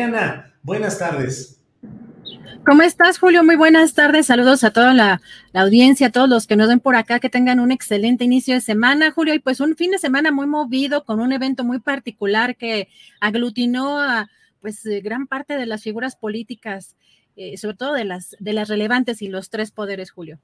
Adriana, buenas tardes. ¿Cómo estás, Julio? Muy buenas tardes. Saludos a toda la, la, audiencia, a todos los que nos ven por acá, que tengan un excelente inicio de semana, Julio. Y pues un fin de semana muy movido, con un evento muy particular que aglutinó a pues eh, gran parte de las figuras políticas, eh, sobre todo de las, de las relevantes y los tres poderes, Julio.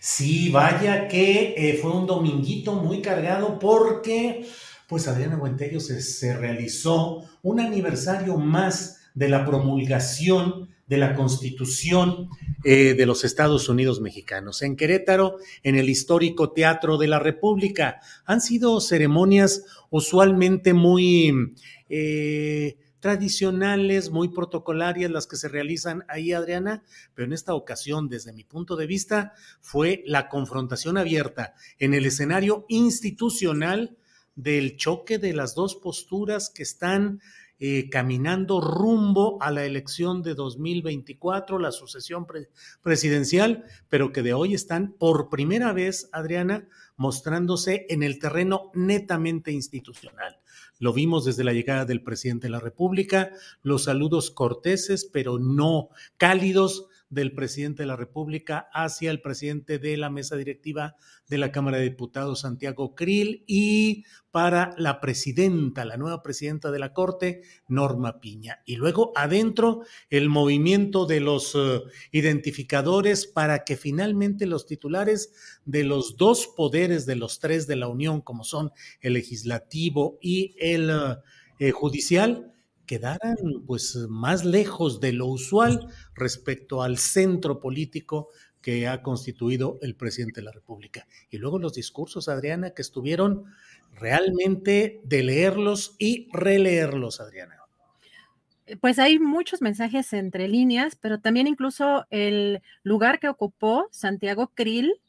Sí, vaya que eh, fue un dominguito muy cargado porque pues Adriana Buentello se, se realizó un aniversario más de la promulgación de la Constitución eh, de los Estados Unidos mexicanos. En Querétaro, en el histórico Teatro de la República, han sido ceremonias usualmente muy eh, tradicionales, muy protocolarias las que se realizan ahí, Adriana, pero en esta ocasión, desde mi punto de vista, fue la confrontación abierta en el escenario institucional del choque de las dos posturas que están eh, caminando rumbo a la elección de 2024, la sucesión pre presidencial, pero que de hoy están por primera vez, Adriana, mostrándose en el terreno netamente institucional. Lo vimos desde la llegada del presidente de la República, los saludos corteses, pero no cálidos del presidente de la República hacia el presidente de la mesa directiva de la Cámara de Diputados, Santiago Krill, y para la presidenta, la nueva presidenta de la Corte, Norma Piña. Y luego adentro el movimiento de los uh, identificadores para que finalmente los titulares de los dos poderes de los tres de la Unión, como son el legislativo y el eh, judicial, quedaran pues más lejos de lo usual respecto al centro político que ha constituido el presidente de la República. Y luego los discursos, Adriana, que estuvieron realmente de leerlos y releerlos, Adriana. Pues hay muchos mensajes entre líneas, pero también incluso el lugar que ocupó Santiago Krill,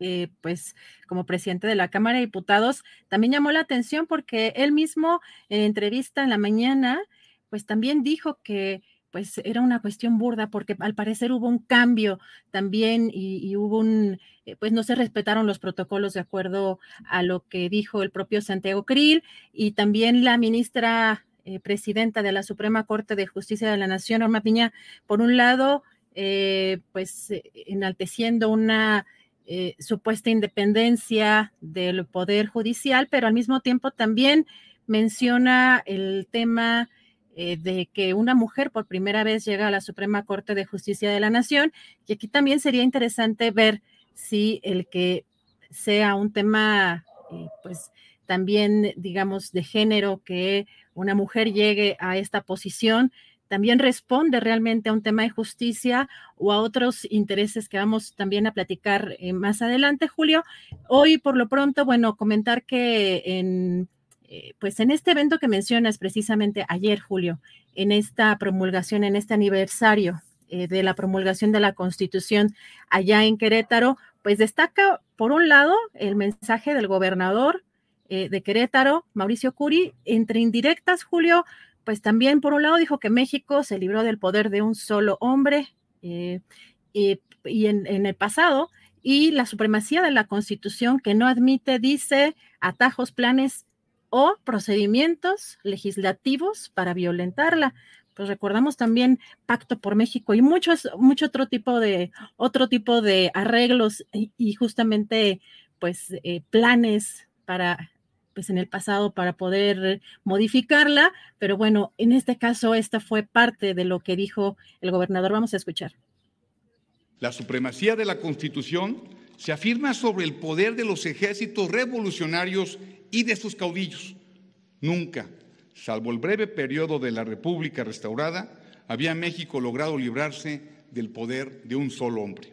eh, pues como presidente de la Cámara de Diputados, también llamó la atención porque él mismo en entrevista en la mañana, pues también dijo que pues era una cuestión burda porque al parecer hubo un cambio también y, hubo un, eh, pues no se respetaron los protocolos de acuerdo a lo que dijo el propio Santiago Krill y también la ministra eh, presidenta de la Suprema Corte de Justicia de la Nación, Norma Piña, por un lado, pues enalteciendo una eh, supuesta independencia del Poder Judicial, pero al mismo tiempo también menciona el tema eh, de que una mujer por primera vez llega a la Suprema Corte de Justicia de la Nación. Y aquí también sería interesante ver si el que sea un tema, eh, pues también, digamos, de género, que una mujer llegue a esta posición, también responde realmente a un tema de justicia o a otros intereses que vamos también a platicar eh, más adelante, Julio. Hoy, por lo pronto, bueno, comentar que en eh, pues en este evento que mencionas precisamente ayer, Julio, en esta promulgación, en este aniversario eh, de la promulgación de la Constitución allá en Querétaro, pues destaca, por un lado, el mensaje del gobernador de Querétaro, Mauricio Curi, entre indirectas, Julio, pues también, por un lado, dijo que México se libró del poder de un solo hombre y, y en, el pasado, y la supremacía de la Constitución que no admite, dice, atajos, planes o procedimientos legislativos para violentarla. pues recordamos también Pacto por México y muchos, mucho otro tipo de, otro tipo de arreglos y, justamente pues eh, planes para pues en el pasado para poder modificarla, pero bueno, en este caso esta fue parte de lo que dijo el gobernador. Vamos a escuchar. La supremacía de la Constitución se afirma sobre el poder de los ejércitos revolucionarios y de sus caudillos. Nunca, salvo el breve periodo de la República restaurada, había México logrado librarse del poder de un solo hombre.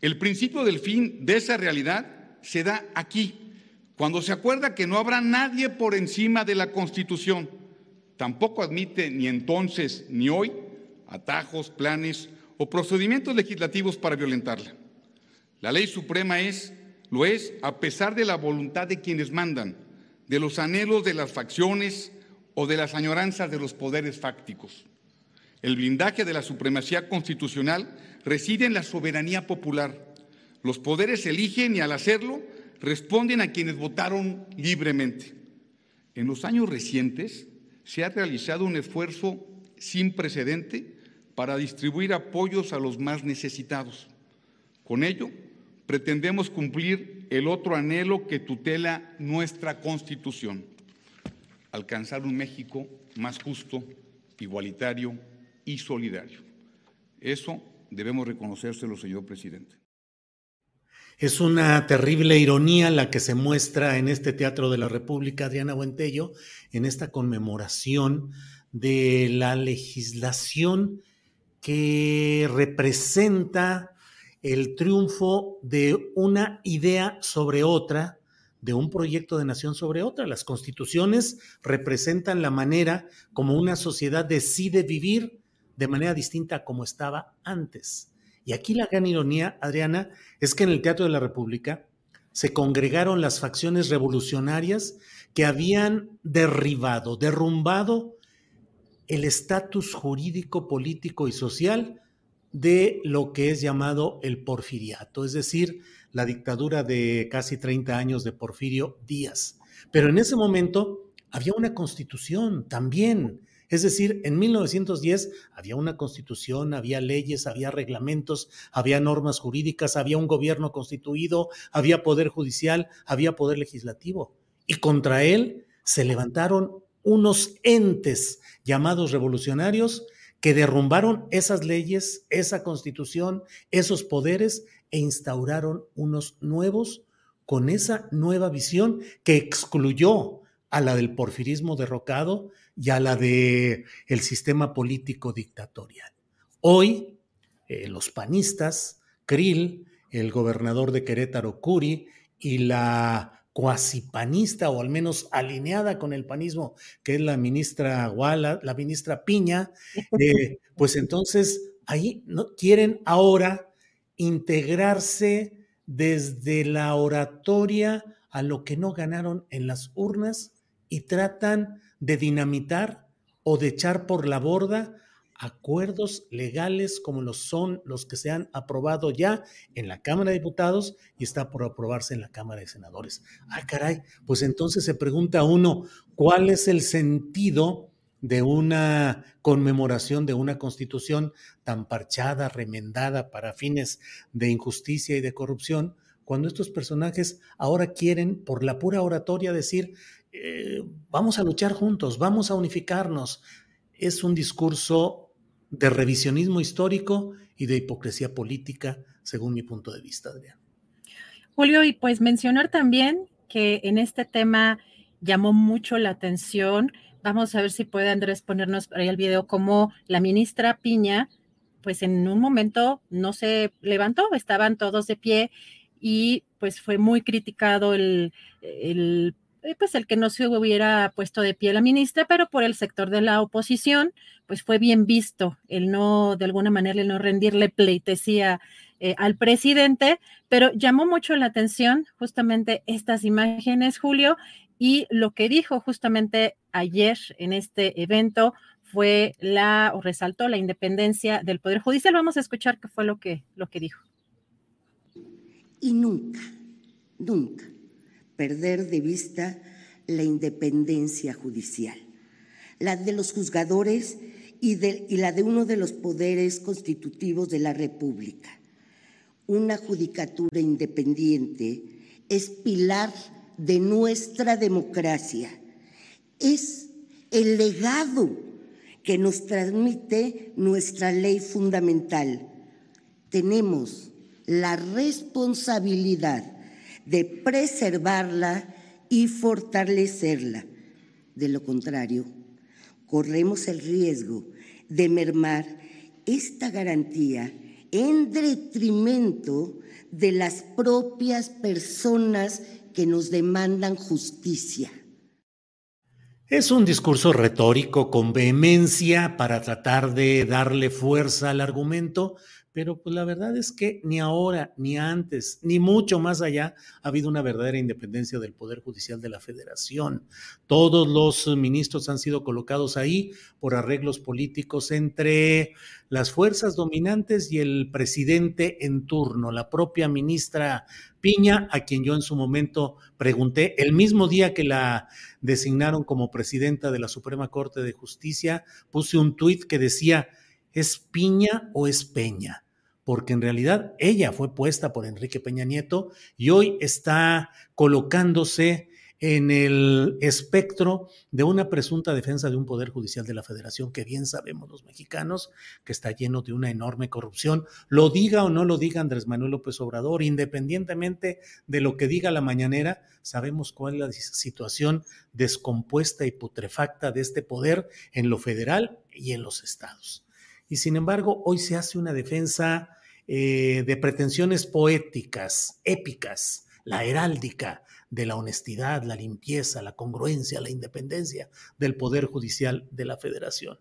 El principio del fin de esa realidad se da aquí, cuando se acuerda que no habrá nadie por encima de la Constitución. Tampoco admite ni entonces ni hoy atajos, planes o procedimientos legislativos para violentarla. La ley suprema es, lo es a pesar de la voluntad de quienes mandan, de los anhelos de las facciones o de las añoranzas de los poderes fácticos. El blindaje de la supremacía constitucional reside en la soberanía popular. Los poderes eligen y al hacerlo responden a quienes votaron libremente. En los años recientes se ha realizado un esfuerzo sin precedente para distribuir apoyos a los más necesitados. Con ello, pretendemos cumplir el otro anhelo que tutela nuestra Constitución, alcanzar un México más justo, igualitario y solidario. Eso debemos reconocérselo, señor presidente. Es una terrible ironía la que se muestra en este Teatro de la República, Adriana Buentello, en esta conmemoración de la legislación que representa el triunfo de una idea sobre otra, de un proyecto de nación sobre otra. Las constituciones representan la manera como una sociedad decide vivir de manera distinta a como estaba antes. Y aquí la gran ironía, Adriana, es que en el Teatro de la República se congregaron las facciones revolucionarias que habían derribado, derrumbado el estatus jurídico, político y social de lo que es llamado el porfiriato, es decir, la dictadura de casi 30 años de Porfirio Díaz. Pero en ese momento había una constitución también es decir, en 1910 había una constitución, había leyes, había reglamentos, había normas jurídicas, había un gobierno constituido, había poder judicial, había poder legislativo. Y contra él se levantaron unos entes llamados revolucionarios que derrumbaron esas leyes, esa constitución, esos poderes e instauraron unos nuevos con esa nueva visión que excluyó a la del porfirismo derrocado y a la del el sistema político dictatorial. Hoy, eh, los panistas, Krill, el gobernador de Querétaro, Curi, y la cuasipanista, o al menos alineada con el panismo, que es la ministra Guala, la ministra Piña, eh, pues entonces ahí ¿no? quieren ahora integrarse desde la oratoria a lo que no ganaron en las urnas y tratan de dinamitar o de echar por la borda acuerdos legales como los son los que se han aprobado ya en la Cámara de Diputados y está por aprobarse en la Cámara de Senadores. Ah, caray, pues entonces se pregunta uno, ¿cuál es el sentido de una conmemoración de una constitución tan parchada, remendada para fines de injusticia y de corrupción, cuando estos personajes ahora quieren, por la pura oratoria, decir, eh, vamos a luchar juntos, vamos a unificarnos. Es un discurso de revisionismo histórico y de hipocresía política, según mi punto de vista, Adrián. Julio, y pues mencionar también que en este tema llamó mucho la atención. Vamos a ver si puede Andrés ponernos ahí el video como la ministra Piña, pues en un momento no se levantó, estaban todos de pie y pues fue muy criticado el, el pues el que no se hubiera puesto de pie la ministra, pero por el sector de la oposición, pues fue bien visto el no, de alguna manera, el no rendirle pleitesía eh, al presidente, pero llamó mucho la atención justamente estas imágenes, Julio, y lo que dijo justamente ayer en este evento fue la, o resaltó la independencia del Poder Judicial. Vamos a escuchar qué fue lo que, lo que dijo. Y nunca, nunca perder de vista la independencia judicial, la de los juzgadores y, la de uno de los poderes constitutivos de la República. Una judicatura independiente es pilar de nuestra democracia. Es el legado que nos transmite nuestra ley fundamental. Tenemos la responsabilidad de preservarla y fortalecerla. De lo contrario, corremos el riesgo de mermar esta garantía en detrimento de las propias personas que nos demandan justicia. Es un discurso retórico con vehemencia para tratar de darle fuerza al argumento, pero pues la verdad es que ni ahora, ni antes, ni mucho más allá ha habido una verdadera independencia del Poder Judicial de la Federación. Todos los ministros han sido colocados ahí por arreglos políticos entre las fuerzas dominantes y el presidente en turno, la propia ministra Piña, a quien yo en su momento pregunté, el mismo día que la designaron como presidenta de la Suprema Corte de Justicia, puse un tuit que decía, ¿es Piña o es Peña? Porque en realidad ella fue puesta por Enrique Peña Nieto y hoy está colocándose en el espectro de una presunta defensa de un poder judicial de la federación que bien sabemos los mexicanos que está lleno de una enorme corrupción, lo diga o no lo diga Andrés Manuel López Obrador, independientemente de lo que diga la mañanera, sabemos cuál es la situación descompuesta y putrefacta de este poder en lo federal y en los estados. Y sin embargo, hoy se hace una defensa eh, de pretensiones poéticas, épicas, la heráldica de la honestidad, la limpieza, la congruencia, la independencia del Poder Judicial de la Federación.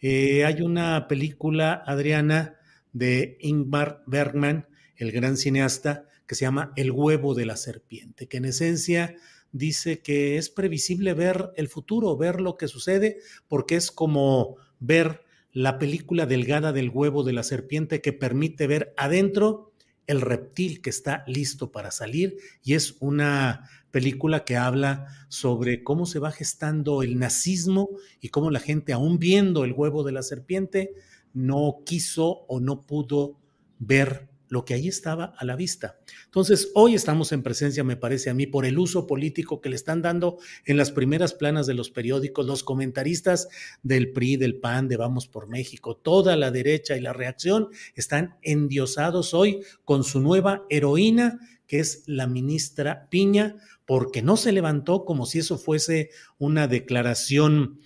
Eh, hay una película, Adriana, de Ingmar Bergman, el gran cineasta, que se llama El huevo de la serpiente, que en esencia dice que es previsible ver el futuro, ver lo que sucede, porque es como ver la película delgada del huevo de la serpiente que permite ver adentro el reptil que está listo para salir y es una película que habla sobre cómo se va gestando el nazismo y cómo la gente, aún viendo el huevo de la serpiente, no quiso o no pudo ver lo que ahí estaba a la vista. Entonces, hoy estamos en presencia, me parece a mí, por el uso político que le están dando en las primeras planas de los periódicos, los comentaristas del PRI, del PAN, de Vamos por México, toda la derecha y la reacción están endiosados hoy con su nueva heroína, que es la ministra Piña, porque no se levantó como si eso fuese una declaración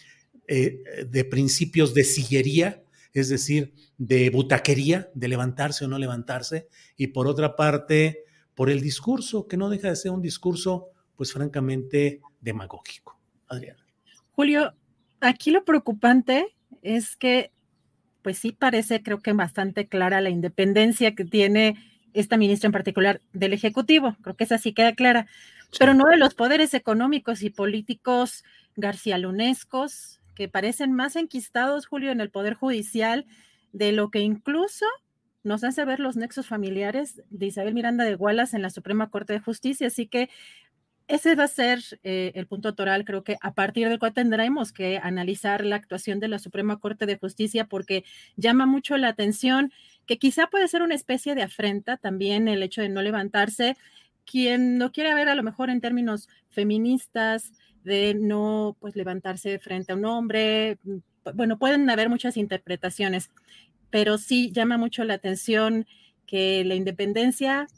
eh, de principios de sillería, es decir, de butaquería, de levantarse o no levantarse, y por otra parte, por el discurso, que no deja de ser un discurso, pues francamente, demagógico. Adriana. Julio, aquí lo preocupante es que, pues sí parece, creo que bastante clara la independencia que tiene esta ministra en particular del Ejecutivo, creo que esa sí queda clara, pero no de los poderes económicos y políticos garcialunescos que parecen más enquistados, Julio, en el Poder Judicial de lo que incluso nos hace ver los nexos familiares de Isabel Miranda de Gualas en la Suprema Corte de Justicia. Así que ese va a ser eh, el punto toral, creo que a partir del cual tendremos que analizar la actuación de la Suprema Corte de Justicia porque llama mucho la atención que quizá puede ser una especie de afrenta también el hecho de no levantarse. Quien lo quiere ver a lo mejor en términos feministas, de no pues levantarse frente a un hombre, bueno, pueden haber muchas interpretaciones, pero sí llama mucho la atención que la independencia,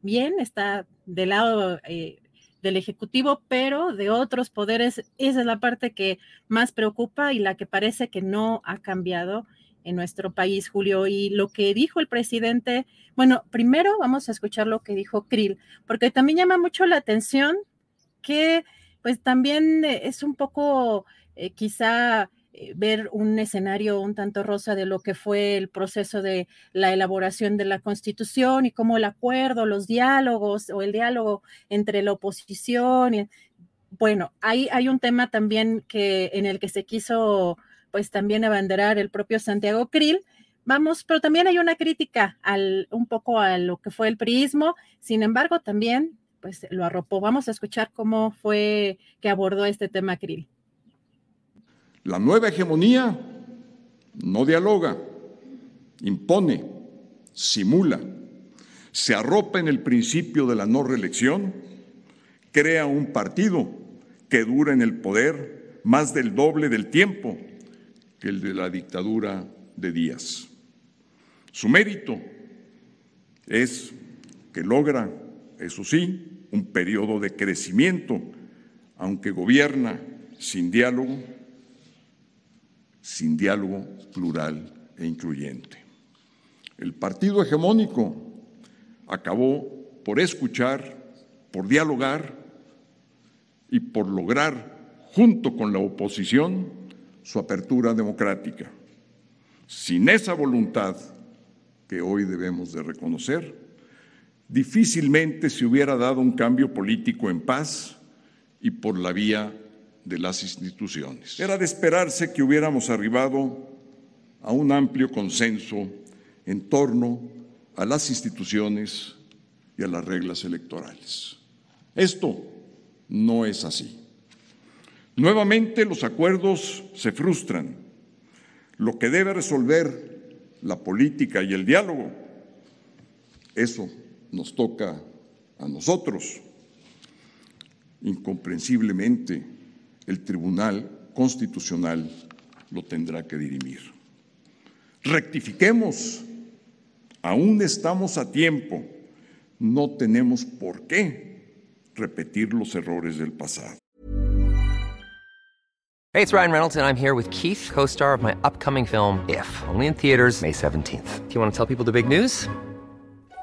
bien, está del lado eh, del Ejecutivo, pero de otros poderes, esa es la parte que más preocupa y la que parece que no ha cambiado en nuestro país, Julio. Y lo que dijo el presidente, bueno, primero vamos a escuchar lo que dijo Krill, porque también llama mucho la atención que pues también es un poco eh, quizá eh, ver un escenario un tanto rosa de lo que fue el proceso de la elaboración de la constitución y cómo el acuerdo, los diálogos o el diálogo entre la oposición. Y, bueno, hay, hay un tema también que, en el que se quiso pues también abanderar el propio Santiago Krill. Vamos, pero también hay una crítica al, un poco a lo que fue el priismo, sin embargo, también pues lo arropó. Vamos a escuchar cómo fue que abordó este tema Krill. La nueva hegemonía no dialoga, impone, simula, se arropa en el principio de la no reelección, crea un partido que dura en el poder más del doble del tiempo que el de la dictadura de Díaz. Su mérito es que logra, eso sí, un periodo de crecimiento, aunque gobierna sin diálogo, sin diálogo plural e incluyente. El partido hegemónico acabó por escuchar, por dialogar y por lograr, junto con la oposición, su apertura democrática. Sin esa voluntad que hoy debemos de reconocer, difícilmente se hubiera dado un cambio político en paz y por la vía de las instituciones. Era de esperarse que hubiéramos arribado a un amplio consenso en torno a las instituciones y a las reglas electorales. Esto no es así. Nuevamente los acuerdos se frustran. Lo que debe resolver la política y el diálogo, eso nos toca a nosotros. Incomprensiblemente, el Tribunal Constitucional lo tendrá que dirimir. Rectifiquemos, aún estamos a tiempo, no tenemos por qué repetir los errores del pasado. Hey, it's Ryan Reynolds and I'm here with Keith, co-star of my upcoming film If, only in theaters May 17th. Do you want to tell people the big news?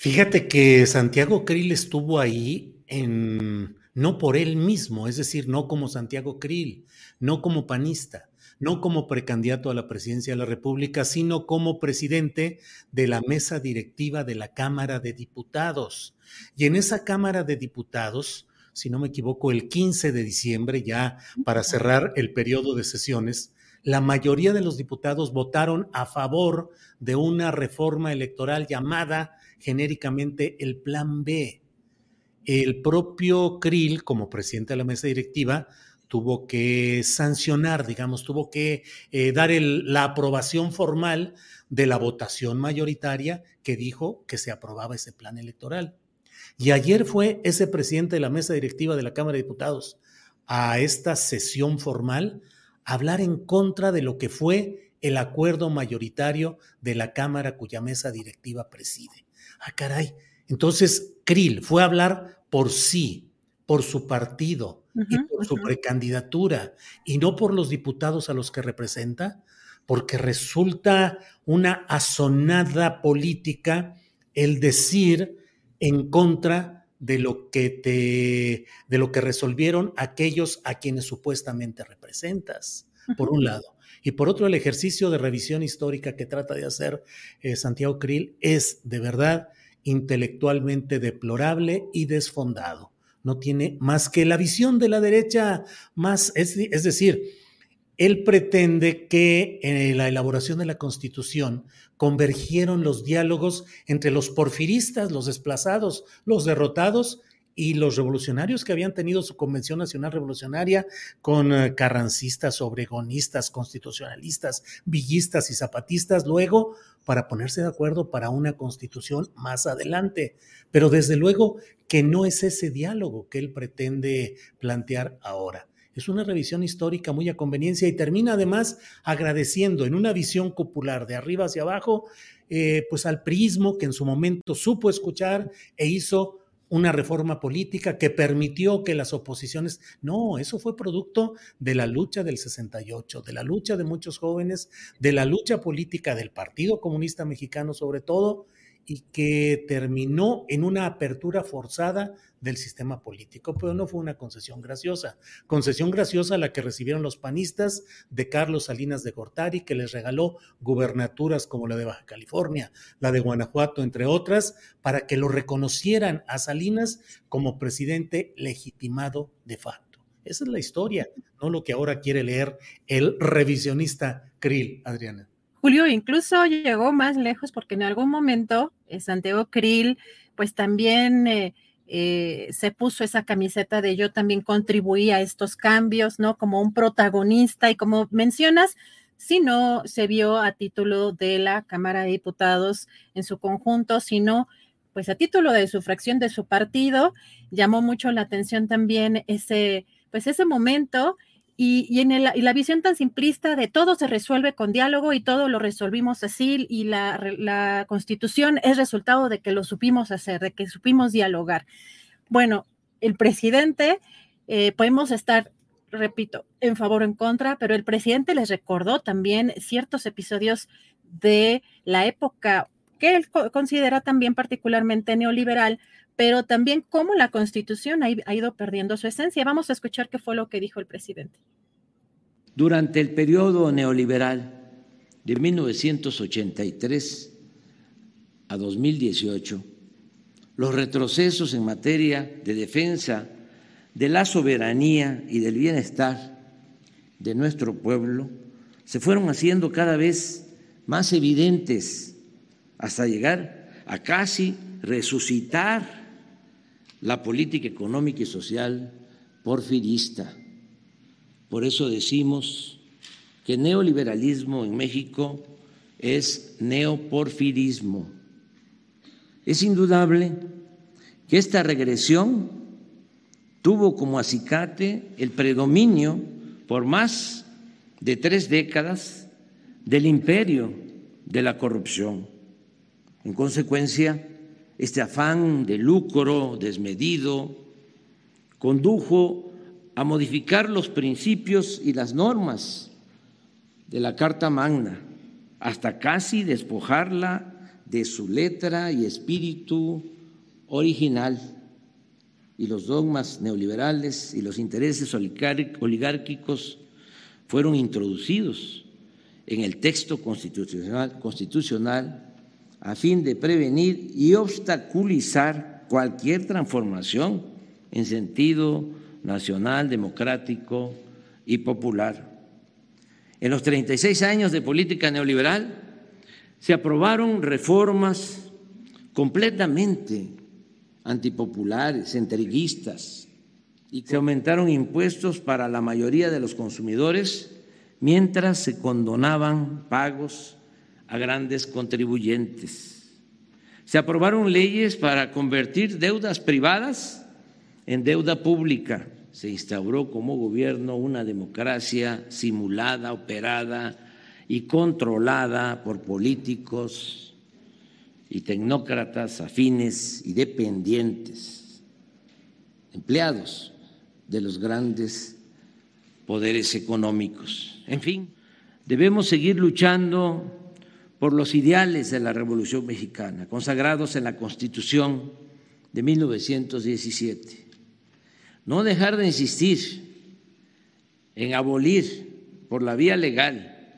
Fíjate que Santiago Krill estuvo ahí en, no por él mismo, es decir, no como Santiago Krill, no como panista, no como precandidato a la presidencia de la República, sino como presidente de la mesa directiva de la Cámara de Diputados. Y en esa Cámara de Diputados, si no me equivoco, el 15 de diciembre, ya para cerrar el periodo de sesiones, la mayoría de los diputados votaron a favor de una reforma electoral llamada genéricamente el Plan B. El propio Krill, como presidente de la mesa directiva, tuvo que sancionar, digamos, tuvo que eh, dar la aprobación formal de la votación mayoritaria que dijo que se aprobaba ese plan electoral. Y ayer fue ese presidente de la mesa directiva de la Cámara de Diputados a esta sesión formal a hablar en contra de lo que fue el acuerdo mayoritario de la Cámara cuya mesa directiva preside. Ah, caray. Entonces, Krill fue a hablar por sí, por su partido y por su precandidatura, y no por los diputados a los que representa, porque resulta una asonada política el decir en contra de lo que te de lo que resolvieron aquellos a quienes supuestamente representas, por un lado. Y por otro, el ejercicio de revisión histórica que trata de hacer eh, Santiago Krill es de verdad intelectualmente deplorable y desfondado. No tiene más que la visión de la derecha más, es, es decir, él pretende que en la elaboración de la Constitución convergieron los diálogos entre los porfiristas, los desplazados, los derrotados y los revolucionarios que habían tenido su Convención Nacional Revolucionaria con eh, carrancistas, obregonistas, constitucionalistas, villistas y zapatistas, luego para ponerse de acuerdo para una constitución más adelante. Pero desde luego que no es ese diálogo que él pretende plantear ahora. es una revisión histórica muy a conveniencia y termina además agradeciendo en una visión popular de arriba hacia abajo, eh, pues al prismo que en su momento supo escuchar e hizo una reforma política que permitió que las oposiciones, no, eso fue producto de la lucha del 68, de la lucha de muchos jóvenes, de la lucha política del Partido Comunista Mexicano sobre todo, y que terminó en una apertura forzada del sistema político, pero no fue una concesión graciosa. Concesión graciosa la que recibieron los panistas de Carlos Salinas de Gortari, que les regaló gubernaturas como la de Baja California, la de Guanajuato, entre otras, para que lo reconocieran a Salinas como presidente legitimado de facto. Esa es la historia, no lo que ahora quiere leer el revisionista Krill, Adriana. Julio incluso llegó más lejos porque en algún momento eh, Santiago Krill pues también eh, eh, se puso esa camiseta de yo también contribuí a estos cambios, ¿no? Como un protagonista y como mencionas, si no se vio a título de la Cámara de Diputados en su conjunto, sino pues a título de su fracción de su partido, llamó mucho la atención también ese, pues ese momento y, en la visión tan simplista de todo se resuelve con diálogo y todo lo resolvimos así y la, constitución es resultado de que lo supimos hacer, de que supimos dialogar. Bueno, el presidente, eh, podemos estar, repito, en favor o en contra, pero el presidente les recordó también ciertos episodios de la época que él considera también particularmente neoliberal, pero también cómo la constitución ha, ido perdiendo su esencia. Vamos a escuchar qué fue lo que dijo el presidente. Durante el periodo neoliberal de 1983 a 2018, los retrocesos en materia de defensa de la soberanía y del bienestar de nuestro pueblo se fueron haciendo cada vez más evidentes hasta llegar a casi resucitar la política económica y social porfirista. Por eso decimos que neoliberalismo en México es neoporfirismo. Es indudable que esta regresión tuvo como acicate el predominio por más de tres décadas del imperio de la corrupción. En consecuencia, este afán de lucro desmedido condujo a modificar los principios y las normas de la Carta Magna, hasta casi despojarla de su letra y espíritu original. Y los dogmas neoliberales y los intereses oligárquicos fueron introducidos en el texto constitucional, constitucional a fin de prevenir y obstaculizar cualquier transformación en sentido nacional, democrático y popular. En los 36 años de política neoliberal se aprobaron reformas completamente antipopulares, entreguistas, y se aumentaron impuestos para la mayoría de los consumidores mientras se condonaban pagos a grandes contribuyentes. Se aprobaron leyes para convertir deudas privadas en deuda pública. Se instauró como gobierno una democracia simulada, operada y controlada por políticos y tecnócratas afines y dependientes, empleados de los grandes poderes económicos. En fin, debemos seguir luchando por los ideales de la Revolución Mexicana, consagrados en la Constitución de 1917. No dejar de insistir en abolir por la vía legal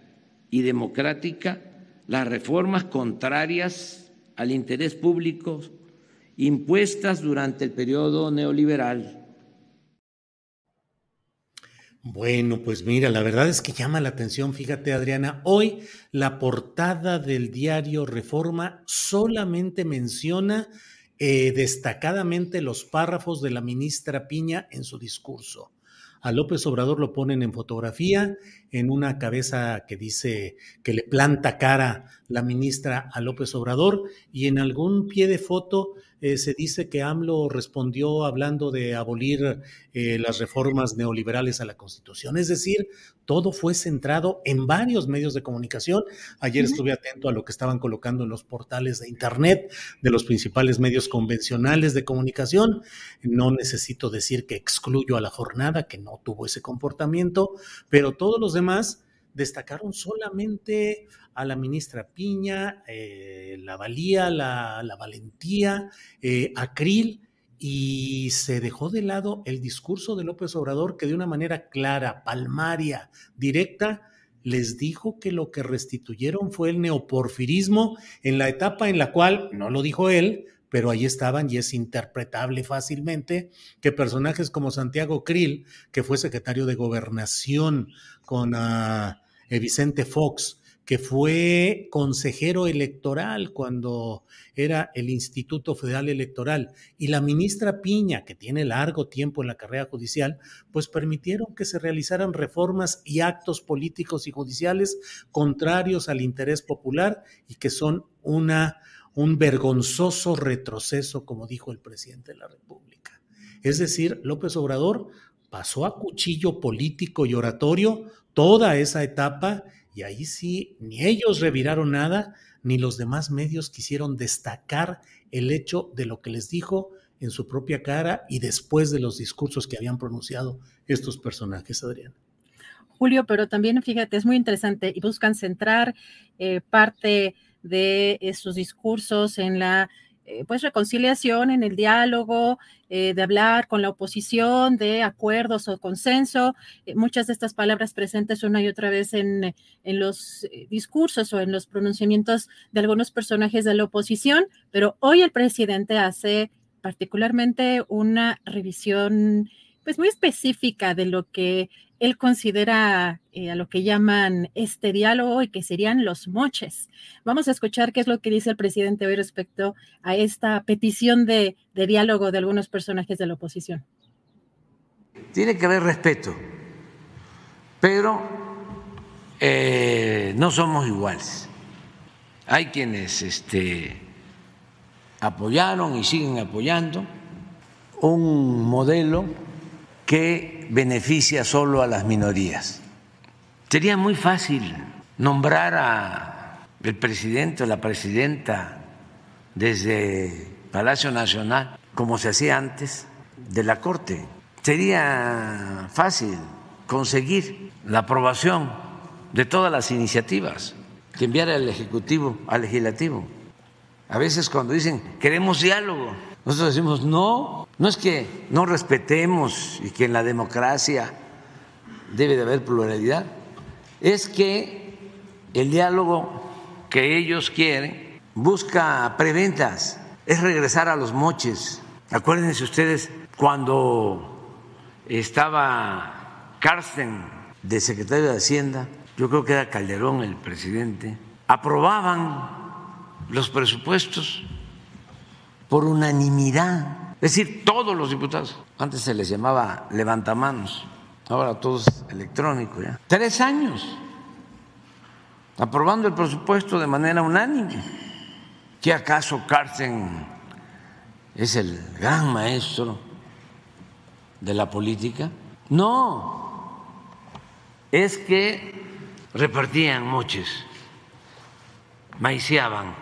y democrática las reformas contrarias al interés público impuestas durante el periodo neoliberal bueno, pues mira, la verdad es que llama la atención, fíjate Adriana, hoy la portada del diario Reforma solamente menciona eh, destacadamente los párrafos de la ministra Piña en su discurso. A López Obrador lo ponen en fotografía en una cabeza que dice que le planta cara la ministra a López Obrador y en algún pie de foto eh, se dice que AMLO respondió hablando de abolir eh, las reformas neoliberales a la Constitución. Es decir, todo fue centrado en varios medios de comunicación. Ayer estuve atento a lo que estaban colocando en los portales de Internet de los principales medios convencionales de comunicación. No necesito decir que excluyo a la jornada, que no tuvo ese comportamiento, pero todos los demás destacaron solamente a la ministra Piña, eh, la valía, la, valentía, eh, a Krill, y se dejó de lado el discurso de López Obrador que de una manera clara, palmaria, directa, les dijo que lo que restituyeron fue el neoporfirismo en la etapa en la cual, no lo dijo él, pero ahí estaban y es interpretable fácilmente que personajes como Santiago Krill, que fue secretario de gobernación con eh, Vicente Fox, que fue consejero electoral cuando era el Instituto Federal Electoral, y la ministra Piña, que tiene largo tiempo en la carrera judicial, pues permitieron que se realizaran reformas y actos políticos y judiciales contrarios al interés popular y que son una, un vergonzoso retroceso, como dijo el presidente de la República. Es decir, López Obrador pasó a cuchillo político y oratorio toda esa etapa y ahí sí, ni ellos reviraron nada, ni los demás medios quisieron destacar el hecho de lo que les dijo en su propia cara y después de los discursos que habían pronunciado estos personajes, Adrián. Julio, pero también fíjate, es muy interesante y buscan centrar eh, parte de sus discursos en la eh, pues reconciliación, en el diálogo, eh, de hablar con la oposición, de acuerdos o consenso. Eh, muchas de estas palabras presentes una y otra vez en, en los discursos o en los pronunciamientos de algunos personajes de la oposición, pero hoy el presidente hace particularmente una revisión pues muy específica de lo que él considera eh, a lo que llaman este diálogo y que serían los moches. Vamos a escuchar qué es lo que dice el presidente hoy respecto a esta petición de, diálogo de algunos personajes de la oposición. Tiene que haber respeto, pero eh, no somos iguales. Hay quienes este, apoyaron y siguen apoyando un modelo que beneficia solo a las minorías. Sería muy fácil nombrar a el presidente o la presidenta desde Palacio Nacional, como se hacía antes, de la Corte. Sería fácil conseguir la aprobación de todas las iniciativas que enviara el Ejecutivo al Legislativo. A veces cuando dicen queremos diálogo, nosotros decimos no, no es que no respetemos y que en la democracia debe de haber pluralidad, es que el diálogo que ellos quieren busca preventas, es regresar a los moches. Acuérdense ustedes cuando estaba Carsten de secretario de Hacienda, yo creo que era Calderón el presidente, aprobaban los presupuestos por unanimidad es decir, todos los diputados. Antes se les llamaba levantamanos, ahora todo es electrónico ya. Tres años aprobando el presupuesto de manera unánime. ¿Qué acaso Carsten es el gran maestro de la política? No, es que repartían moches, maiciaban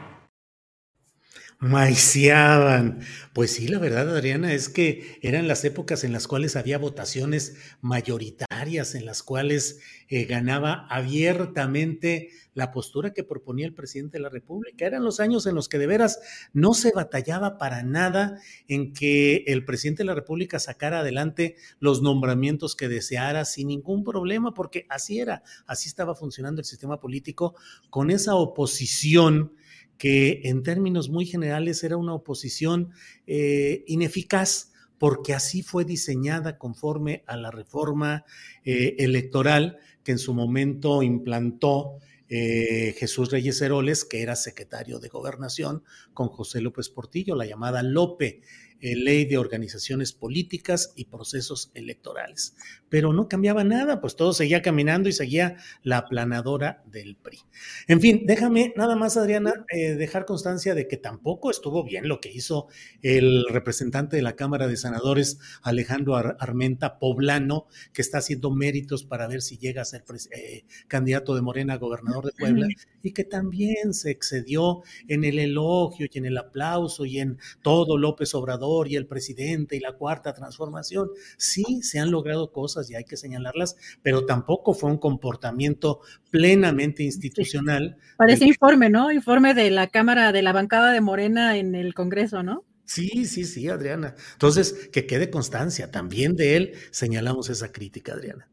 Maiciaban. Pues sí, la verdad, Adriana, es que eran las épocas en las cuales había votaciones mayoritarias, en las cuales eh, ganaba abiertamente la postura que proponía el presidente de la República. Eran los años en los que de veras no se batallaba para nada en que el presidente de la República sacara adelante los nombramientos que deseara sin ningún problema, porque así era, así estaba funcionando el sistema político con esa oposición que en términos muy generales era una oposición eh, ineficaz porque así fue diseñada conforme a la reforma eh, electoral que en su momento implantó eh, Jesús Reyes Heroles, que era secretario de gobernación, con José López Portillo, la llamada Lope. Eh, ley de organizaciones políticas y procesos electorales. Pero no cambiaba nada, pues todo seguía caminando y seguía la aplanadora del PRI. En fin, déjame nada más, Adriana, eh, dejar constancia de que tampoco estuvo bien lo que hizo el representante de la Cámara de Senadores, Alejandro Armenta Poblano, que está haciendo méritos para ver si llega a ser eh, candidato de Morena a gobernador de Puebla, y que también se excedió en el elogio y en el aplauso y en todo López Obrador y el presidente y la cuarta transformación. Sí, se han logrado cosas y hay que señalarlas, pero tampoco fue un comportamiento plenamente institucional. Parece informe, ¿no? Informe de la Cámara de la bancada de Morena en el Congreso, ¿no? Sí, sí, sí, Adriana. Entonces, que quede constancia, también de él señalamos esa crítica, Adriana.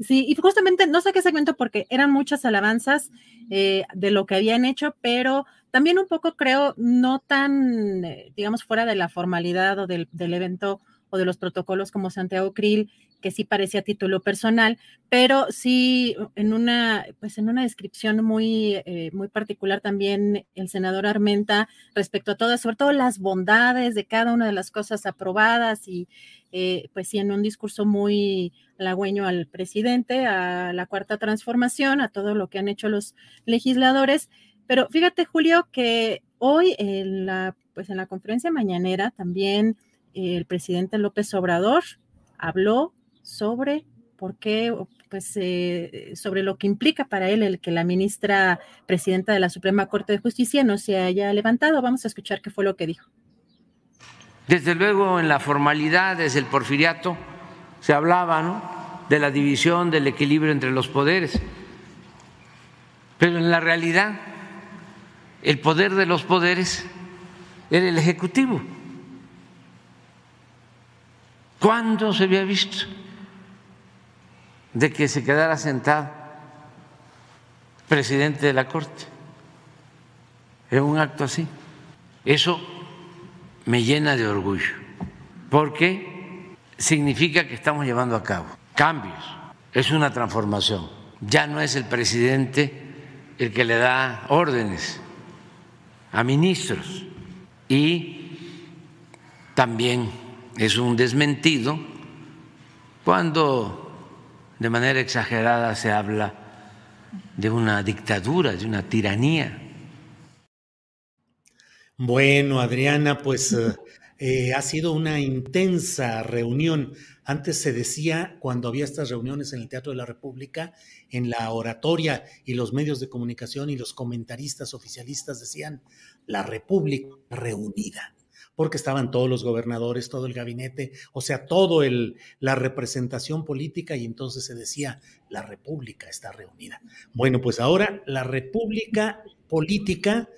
Sí, y justamente no saqué segmento porque eran muchas alabanzas eh, de lo que habían hecho, pero también un poco creo no tan, eh, digamos, fuera de la formalidad o del, evento o de los protocolos como Santiago Krill, que sí parecía título personal, pero sí en una, pues en una descripción muy, eh, muy particular también el senador Armenta respecto a todas, sobre todo las bondades de cada una de las cosas aprobadas y pues sí en un discurso muy halagüeño al presidente, a la cuarta transformación, a todo lo que han hecho los legisladores. Pero fíjate, Julio, que hoy en la, pues en la conferencia mañanera también el presidente López Obrador habló sobre por qué, pues, eh, sobre lo que implica para él el que la ministra presidenta de la Suprema Corte de Justicia no se haya levantado. Vamos a escuchar qué fue lo que dijo. Desde luego, en la formalidad, desde el porfiriato, se hablaba ¿no? de la división, del equilibrio entre los poderes, pero en la realidad el poder de los poderes era el Ejecutivo. ¿Cuándo se había visto de que se quedara sentado presidente de la Corte en un acto así? Eso me llena de orgullo, porque significa que estamos llevando a cabo cambios, es una transformación. Ya no es el presidente el que le da órdenes a ministros y también es un desmentido cuando de manera exagerada se habla de una dictadura, de una tiranía. Bueno, Adriana, pues eh, eh, ha sido una intensa reunión. Antes se decía, cuando había estas reuniones en el Teatro de la República, en la oratoria y los medios de comunicación y los comentaristas oficialistas decían, la República reunida, porque estaban todos los gobernadores, todo el gabinete, o sea, todo el, la representación política y entonces se decía, la República está reunida. Bueno, pues ahora la República política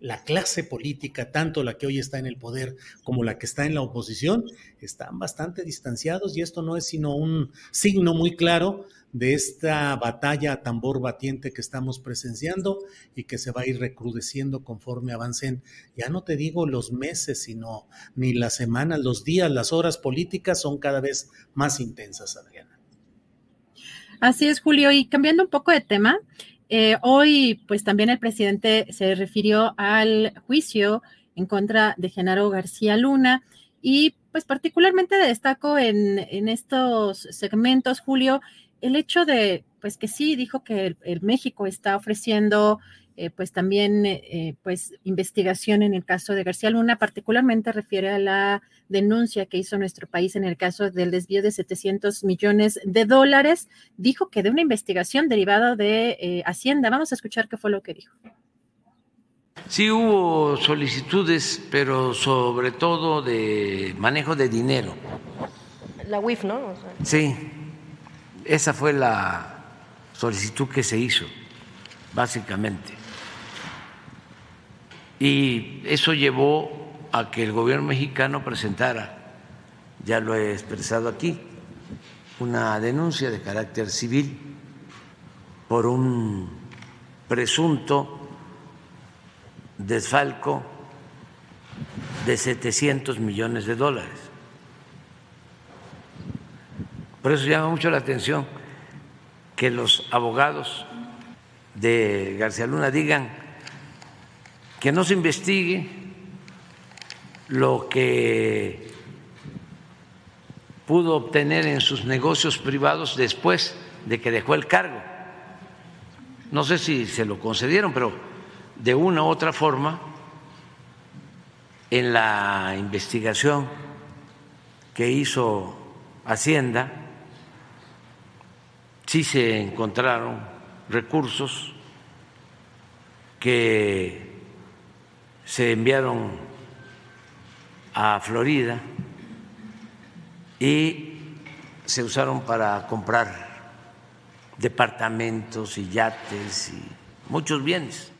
la clase política, tanto la que hoy está en el poder como la que está en la oposición, están bastante distanciados y esto no es sino un signo muy claro de esta batalla a tambor batiente que estamos presenciando y que se va a ir recrudeciendo conforme avancen, ya no te digo los meses, sino ni las semanas, los días, las horas políticas son cada vez más intensas, Adriana. Así es, Julio. Y cambiando un poco de tema, eh, hoy, pues también el presidente se refirió al juicio en contra de Genaro García Luna y pues particularmente destaco en, estos segmentos, Julio, el hecho de, pues que sí, dijo que el México está ofreciendo eh, pues también eh, pues investigación en el caso de García Luna, particularmente refiere a la denuncia que hizo nuestro país en el caso del desvío de 700 millones de dólares. Dijo que de una investigación derivada de eh, Hacienda. Vamos a escuchar qué fue lo que dijo. Sí hubo solicitudes, pero sobre todo de manejo de dinero. La UIF, ¿no? Sí, esa fue la solicitud que se hizo, básicamente. Y eso llevó a que el gobierno mexicano presentara, ya lo he expresado aquí, una denuncia de carácter civil por un presunto desfalco de 700 millones de dólares. Por eso llama mucho la atención que los abogados de García Luna digan que no se investigue lo que pudo obtener en sus negocios privados después de que dejó el cargo. No sé si se lo concedieron, pero de una u otra forma, en la investigación que hizo Hacienda, sí se encontraron recursos que se enviaron a Florida y se usaron para comprar departamentos y yates y muchos bienes.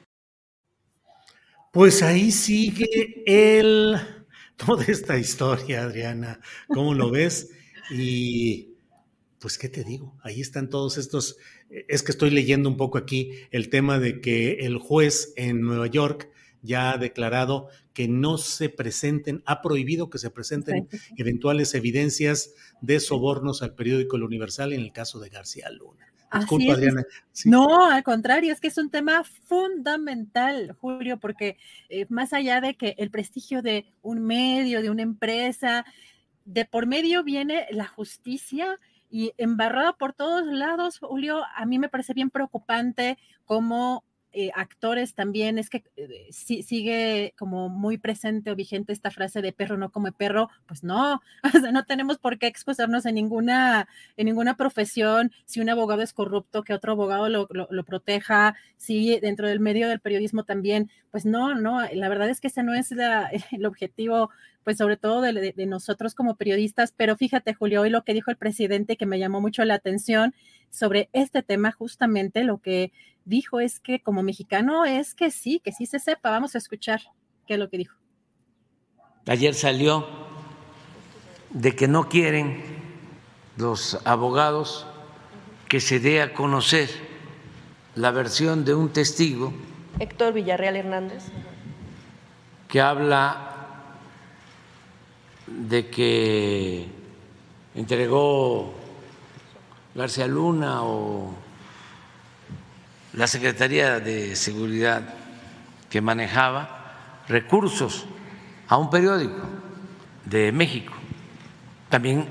Pues ahí sigue el toda esta historia, Adriana. ¿Cómo lo ves? Y pues, ¿qué te digo? Ahí están todos estos. Es que estoy leyendo un poco aquí el tema de que el juez en Nueva York ya ha declarado que no se presenten, ha prohibido que se presenten eventuales evidencias de sobornos al periódico El Universal en el caso de García Luna. Disculpa, Adriana. No, al contrario, es que es un tema fundamental, Julio, porque eh, más allá de que el prestigio de un medio, de una empresa, de por medio viene la justicia y embarrado por todos lados, Julio, a mí me parece bien preocupante cómo eh, actores también, es que eh, sigue como muy presente o vigente esta frase de perro no come perro, pues no, o sea, no tenemos por qué excusarnos en ninguna, en ninguna profesión, si un abogado es corrupto, que otro abogado lo, lo, proteja, si dentro del medio del periodismo también, pues no, no, la verdad es que ese no es el objetivo pues sobre todo de, de, nosotros como periodistas, pero fíjate Julio, hoy lo que dijo el presidente que me llamó mucho la atención sobre este tema, justamente lo que dijo es que como mexicano es que sí, que sí se sepa. Vamos a escuchar qué es lo que dijo. Ayer salió de que no quieren los abogados que se dé a conocer la versión de un testigo. Héctor Villarreal Hernández. Que habla de que entregó García Luna o la Secretaría de Seguridad que manejaba recursos a un periódico de México. También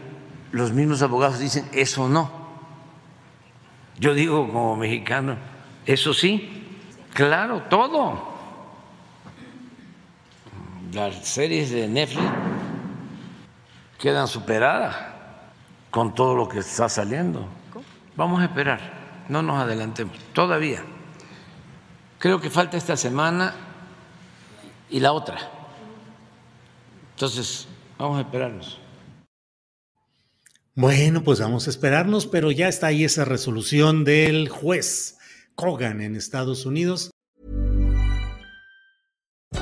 los mismos abogados dicen, eso no. Yo digo como mexicano, eso sí, claro, todo. Las series de Netflix quedan superadas con todo lo que está saliendo. Vamos a esperar no nos adelantemos, todavía. Creo que falta esta semana y la otra. Entonces, vamos a esperarnos. Bueno, pues vamos a esperarnos, pero ya está ahí esa resolución del juez Kogan en Estados Unidos